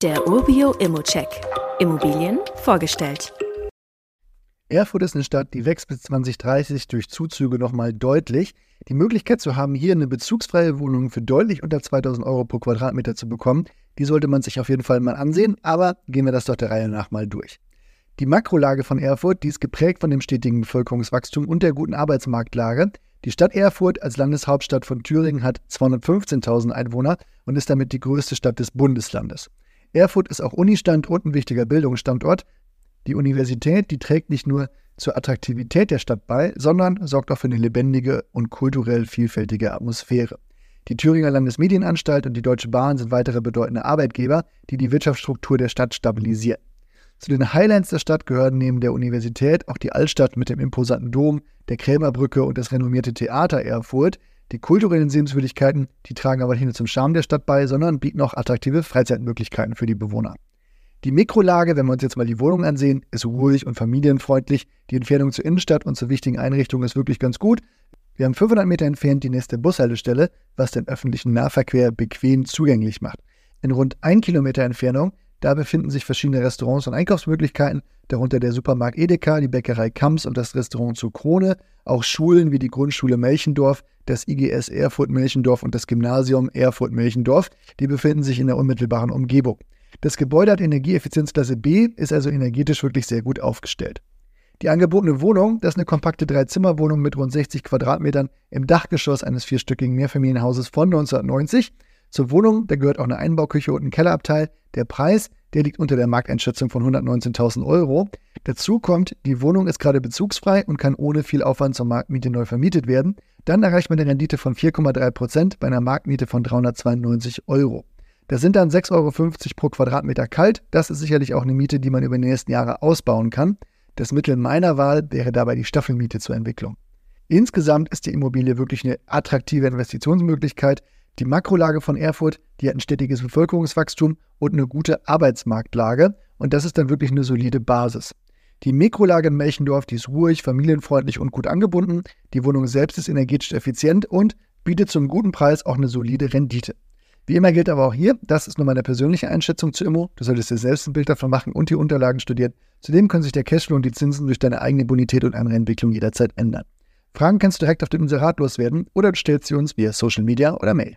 Der Urbio Immocheck. Immobilien vorgestellt. Erfurt ist eine Stadt, die wächst bis 2030 durch Zuzüge nochmal deutlich. Die Möglichkeit zu haben, hier eine bezugsfreie Wohnung für deutlich unter 2000 Euro pro Quadratmeter zu bekommen, die sollte man sich auf jeden Fall mal ansehen, aber gehen wir das doch der Reihe nach mal durch. Die Makrolage von Erfurt, die ist geprägt von dem stetigen Bevölkerungswachstum und der guten Arbeitsmarktlage. Die Stadt Erfurt als Landeshauptstadt von Thüringen hat 215.000 Einwohner und ist damit die größte Stadt des Bundeslandes. Erfurt ist auch Unistand und ein wichtiger Bildungsstandort. Die Universität, die trägt nicht nur zur Attraktivität der Stadt bei, sondern sorgt auch für eine lebendige und kulturell vielfältige Atmosphäre. Die Thüringer Landesmedienanstalt und die Deutsche Bahn sind weitere bedeutende Arbeitgeber, die die Wirtschaftsstruktur der Stadt stabilisieren. Zu den Highlands der Stadt gehören neben der Universität auch die Altstadt mit dem imposanten Dom, der Krämerbrücke und das renommierte Theater Erfurt. Die kulturellen Sehenswürdigkeiten, die tragen aber nicht nur zum Charme der Stadt bei, sondern bieten auch attraktive Freizeitmöglichkeiten für die Bewohner. Die Mikrolage, wenn wir uns jetzt mal die Wohnung ansehen, ist ruhig und familienfreundlich. Die Entfernung zur Innenstadt und zur wichtigen Einrichtung ist wirklich ganz gut. Wir haben 500 Meter entfernt die nächste Bushaltestelle, was den öffentlichen Nahverkehr bequem zugänglich macht. In rund 1 Kilometer Entfernung, da befinden sich verschiedene Restaurants und Einkaufsmöglichkeiten, darunter der Supermarkt Edeka, die Bäckerei Kamps und das Restaurant zur Krone, auch Schulen wie die Grundschule Melchendorf, das IGS Erfurt-Melchendorf und das Gymnasium Erfurt-Melchendorf, die befinden sich in der unmittelbaren Umgebung. Das Gebäude hat Energieeffizienzklasse B, ist also energetisch wirklich sehr gut aufgestellt. Die angebotene Wohnung, das ist eine kompakte Dreizimmerwohnung mit rund 60 Quadratmetern im Dachgeschoss eines vierstöckigen Mehrfamilienhauses von 1990. Zur Wohnung, da gehört auch eine Einbauküche und ein Kellerabteil. Der Preis, der liegt unter der Markteinschätzung von 119.000 Euro. Dazu kommt, die Wohnung ist gerade bezugsfrei und kann ohne viel Aufwand zur Marktmiete neu vermietet werden. Dann erreicht man eine Rendite von 4,3 Prozent bei einer Marktmiete von 392 Euro. Das sind dann 6,50 Euro pro Quadratmeter kalt. Das ist sicherlich auch eine Miete, die man über die nächsten Jahre ausbauen kann. Das Mittel meiner Wahl wäre dabei die Staffelmiete zur Entwicklung. Insgesamt ist die Immobilie wirklich eine attraktive Investitionsmöglichkeit. Die Makrolage von Erfurt, die hat ein stetiges Bevölkerungswachstum und eine gute Arbeitsmarktlage. Und das ist dann wirklich eine solide Basis. Die Mikrolage in Melchendorf, die ist ruhig, familienfreundlich und gut angebunden. Die Wohnung selbst ist energetisch effizient und bietet zum guten Preis auch eine solide Rendite. Wie immer gilt aber auch hier, das ist nur meine persönliche Einschätzung zu Immo. Du solltest dir selbst ein Bild davon machen und die Unterlagen studieren. Zudem können sich der Cashflow und die Zinsen durch deine eigene Bonität und andere Entwicklung jederzeit ändern. Fragen kannst du direkt auf dem Inserat loswerden oder du stellst sie uns via Social Media oder Mail.